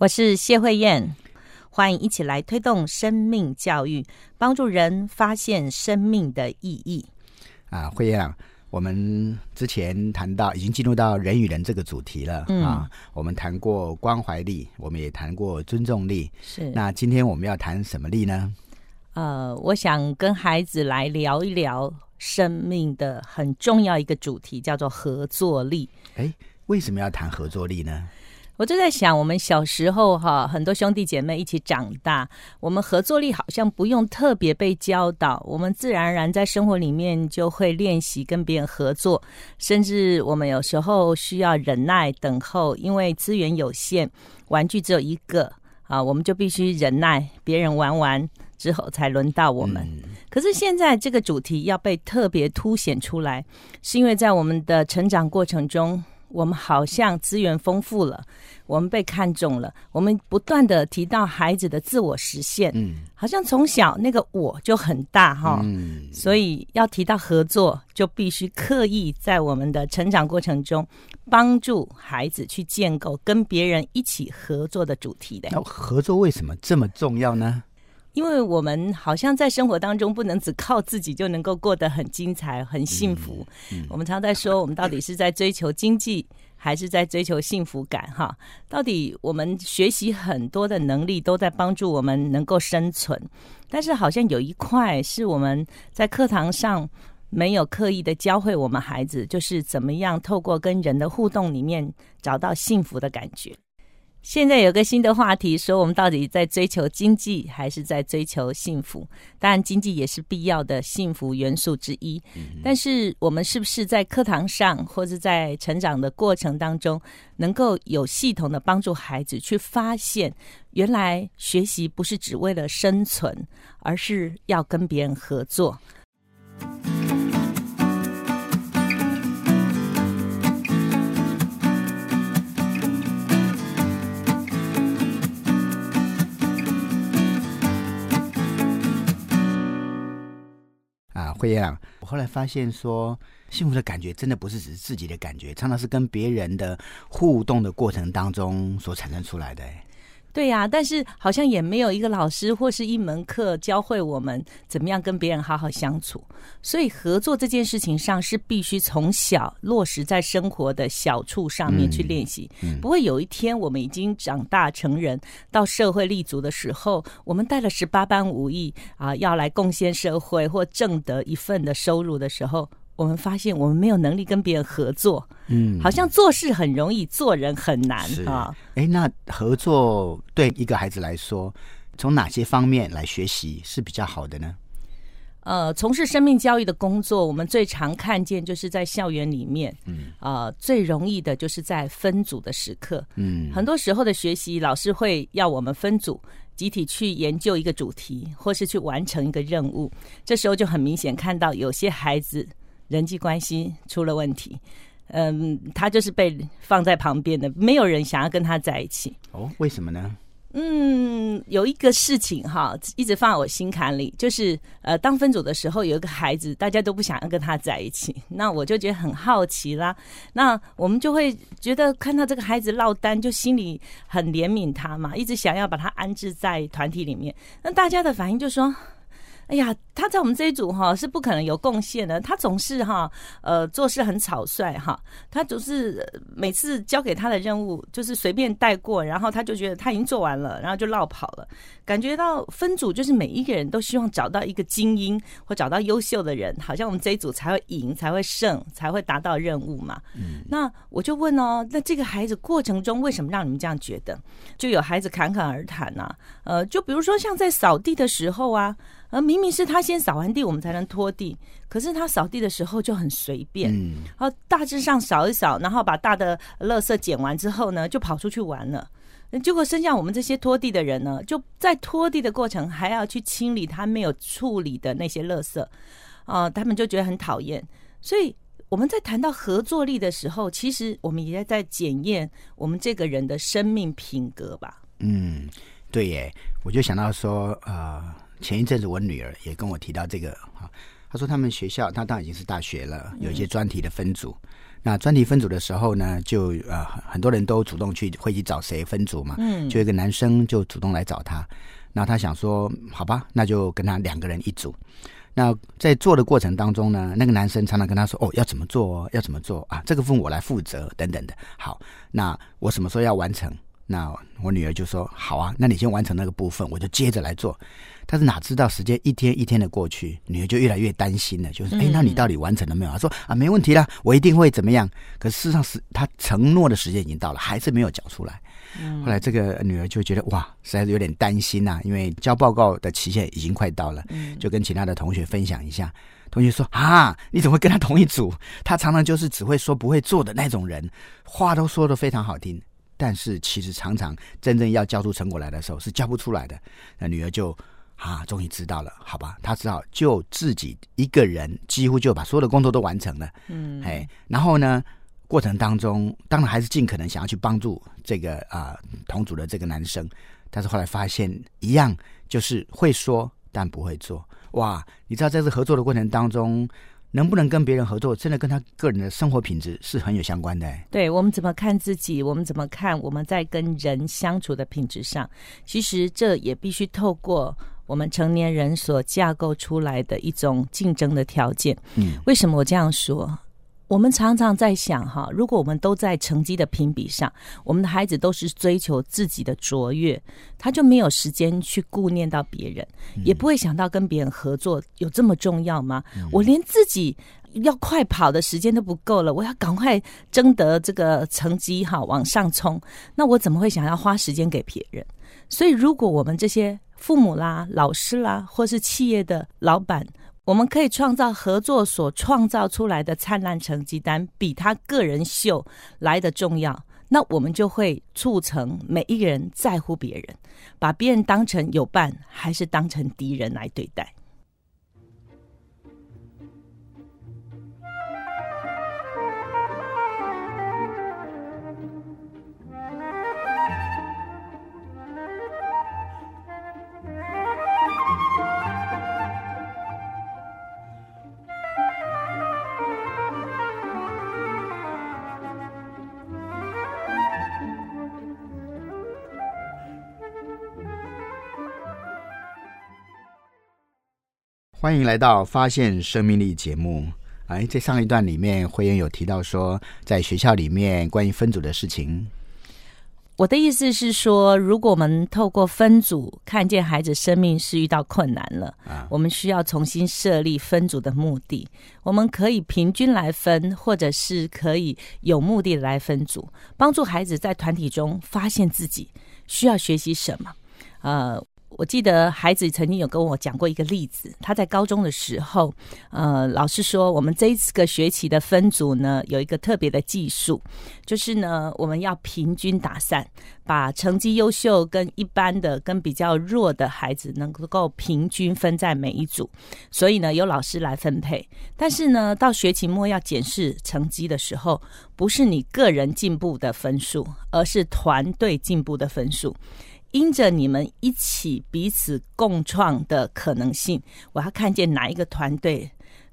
我是谢慧燕，欢迎一起来推动生命教育，帮助人发现生命的意义。啊，慧燕啊，我们之前谈到已经进入到人与人这个主题了、嗯啊，我们谈过关怀力，我们也谈过尊重力，是那今天我们要谈什么力呢？呃，我想跟孩子来聊一聊生命的很重要一个主题，叫做合作力。哎，为什么要谈合作力呢？我就在想，我们小时候哈，很多兄弟姐妹一起长大，我们合作力好像不用特别被教导，我们自然而然在生活里面就会练习跟别人合作，甚至我们有时候需要忍耐等候，因为资源有限，玩具只有一个啊，我们就必须忍耐，别人玩完之后才轮到我们。可是现在这个主题要被特别凸显出来，是因为在我们的成长过程中，我们好像资源丰富了，我们被看中了，我们不断的提到孩子的自我实现，嗯好像从小那个我就很大哈。嗯，所以要提到合作，就必须刻意在我们的成长过程中，帮助孩子去建构跟别人一起合作的主题的。那合作为什么这么重要呢？因为我们好像在生活当中不能只靠自己就能够过得很精彩、很幸福。嗯我们常在说，我们到底是在追求经济，还是在追求幸福感？哈，到底我们学习很多的能力都在帮助我们能够生存，但是好像有一块是我们在课堂上。没有刻意的教会我们孩子，就是怎么样透过跟人的互动里面找到幸福的感觉。现在有个新的话题，说我们到底在追求经济还是在追求幸福？当然，经济也是必要的幸福元素之一。但是，我们是不是在课堂上或者在成长的过程当中，能够有系统的帮助孩子去发现，原来学习不是只为了生存，而是要跟别人合作？啊，慧燕，我后来发现说，幸福的感觉真的不是只是自己的感觉，常常是跟别人的互动的过程当中所产生出来的。对呀、但是好像也没有一个老师或是一门课教会我们怎么样跟别人好好相处。所以合作这件事情上是必须从小落实在生活的小处上面去练习，嗯不会有一天我们已经长大成人，到社会立足的时候，我们带了十八般武艺啊，要来贡献社会或挣得一份的收入的时候。我们发现我们没有能力跟别人合作，嗯，好像做事很容易，做人很难啊。哎，那合作对一个孩子来说，从哪些方面来学习是比较好的呢？呃，从事生命教育的工作，我们最常看见就是在校园里面，嗯呃，最容易的就是在分组的时刻。嗯，很多时候的学习，老师会要我们分组，集体去研究一个主题，或是去完成一个任务。这时候就很明显看到有些孩子人际关系出了问题。嗯，他就是被放在旁边的，没有人想要跟他在一起。哦，为什么呢？嗯，有一个事情哈，一直放在我心坎里，就是呃，当分组的时候，有一个孩子，大家都不想要跟他在一起，那我就觉得很好奇啦。那我们就会觉得看到这个孩子落单，就心里很怜悯他嘛，一直想要把他安置在团体里面。那大家的反应就说。哎呀，他在我们这一组哈是不可能有贡献的，他总是哈呃做事很草率哈，他总是呃每次交给他的任务就是随便带过，然后他就觉得他已经做完了，然后就落跑了。感觉到分组就是每一个人都希望找到一个精英或找到优秀的人，好像我们这一组才会赢，才会胜，才会达到任务嘛。嗯那我就问哦，那这个孩子过程中为什么让你们这样觉得？就有孩子侃侃而谈呐、呃，就比如说像在扫地的时候啊，而明明是他先扫完地，我们才能拖地，可是他扫地的时候就很随便，嗯，然后大致上扫一扫，然后把大的垃圾捡完之后呢，就跑出去玩了。结果剩下我们这些拖地的人呢，就在拖地的过程还要去清理他没有处理的那些垃圾，啊、他们就觉得很讨厌。所以我们在谈到合作力的时候，其实我们也在检验我们这个人的生命品格吧。嗯，对耶，我就想到说，呃，前一阵子我女儿也跟我提到这个哈，她说他们学校，她当然已经是大学了，有一些专题的分组。那专题分组的时候呢，就呃很很多人都主动去会去找谁分组嘛，嗯就一个男生就主动来找他，那他想说，好吧，那就跟他两个人一组。那在做的过程当中呢，那个男生常常跟他说：“哦，要怎么做哦，要怎么做啊？这个分我来负责，等等的。”好，那我什么时候要完成？那我女儿就说：“好啊，那你先完成那个部分，我就接着来做。”但是哪知道时间一天一天的过去，女儿就越来越担心了，就是：“哎、嗯那你到底完成了没有？”她说：“啊，没问题啦，我一定会怎么样。”可事实上是她承诺的时间已经到了，还是没有讲出来。嗯后来这个女儿就觉得哇，实在是有点担心呐、因为交报告的期限已经快到了，嗯就跟其他的同学分享一下。同学说啊，你怎么会跟他同一组？他常常就是只会说不会做的那种人，话都说的非常好听，但是其实常常真正要交出成果来的时候是交不出来的。那女儿就啊，终于知道了，好吧，她只好就自己一个人几乎就把所有的工作都完成了。嗯，哎，然后呢，过程当中当然还是尽可能想要去帮助这个啊、同组的这个男生，但是后来发现一样就是会说但不会做。哇，你知道在这合作的过程当中，能不能跟别人合作，真的跟他个人的生活品质是很有相关的。哎对我们怎么看自己，我们怎么看我们在跟人相处的品质上，其实这也必须透过我们成年人所架构出来的一种竞争的条件。嗯，为什么我这样说？我们常常在想哈，如果我们都在成绩的评比上，我们的孩子都是追求自己的卓越，他就没有时间去顾念到别人，也不会想到跟别人合作有这么重要吗？我连自己要快跑的时间都不够了，我要赶快争得这个成绩哈往上冲，那我怎么会想要花时间给别人？所以，如果我们这些父母啦、老师啦，或是企业的老板，我们可以创造合作所创造出来的灿烂成绩单，比他个人秀来的重要。那我们就会促成每一个人在乎别人，把别人当成友伴，还是当成敌人来对待。欢迎来到发现生命力节目。哎，在上一段里面，慧妍有提到说，在学校里面关于分组的事情，我的意思是说，如果我们透过分组看见孩子生命是遇到困难了，啊我们需要重新设立分组的目的。我们可以平均来分，或者是可以有目的的来分组，帮助孩子在团体中发现自己需要学习什么。呃，我记得孩子曾经有跟我讲过一个例子，他在高中的时候，呃，老师说我们这一个学期的分组呢，有一个特别的技术，就是呢，我们要平均打散，把成绩优秀跟一般的、跟比较弱的孩子能够平均分在每一组。所以呢，由老师来分配。但是呢，到学期末要检视成绩的时候，不是你个人进步的分数，而是团队进步的分数。因着你们一起彼此共创的可能性，我要看见哪一个团队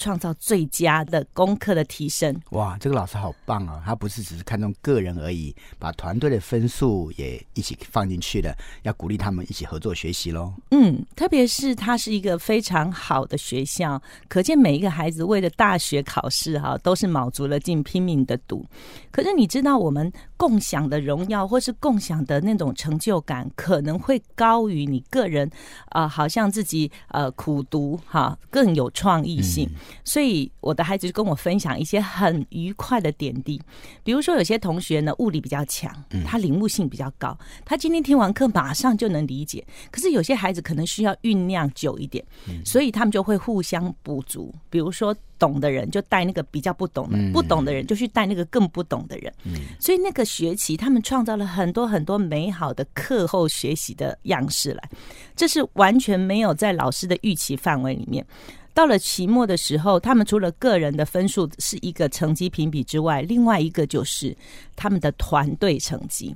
创造最佳的功课的提升。哇，这个老师好棒啊！他不是只是看重个人而已，把团队的分数也一起放进去了，要鼓励他们一起合作学习喽。嗯，特别是它是一个非常好的学校，可见每一个孩子为了大学考试哈、都是卯足了劲拼命的读。可是你知道，我们共享的荣耀或是共享的那种成就感，可能会高于你个人啊、好像自己呃苦读哈、更有创意性。所以我的孩子就跟我分享一些很愉快的点滴，比如说有些同学呢物理比较强，他领悟性比较高，他今天听完课马上就能理解。可是有些孩子可能需要酝酿久一点，所以他们就会互相补足。比如说懂的人就带那个比较不懂的，不懂的人就去带那个更不懂的人。所以那个学期他们创造了很多很多美好的课后学习的样式来，这是完全没有在老师的预期范围里面。到了期末的时候，他们除了个人的分数是一个成绩评比之外，另外一个就是他们的团队成绩。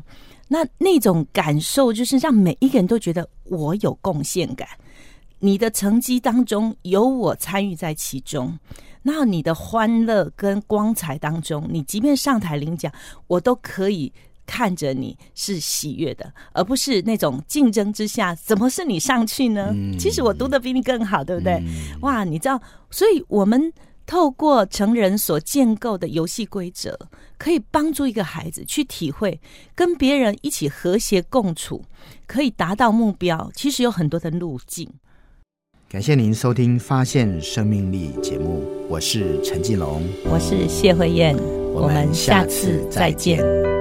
那那种感受就是让每一个人都觉得我有贡献感。你的成绩当中有我参与在其中，那你的欢乐跟光彩当中，你即便上台领奖，我都可以。看着你是喜悦的，而不是那种竞争之下，怎么是你上去呢？其实我读的比你更好，对不对？哇，你知道，所以我们透过成人所建构的游戏规则，可以帮助一个孩子去体会跟别人一起和谐共处，可以达到目标。其实有很多的路径。感谢您收听《发现生命力》节目，我是陈继龙，我是谢慧燕，我们下次再见。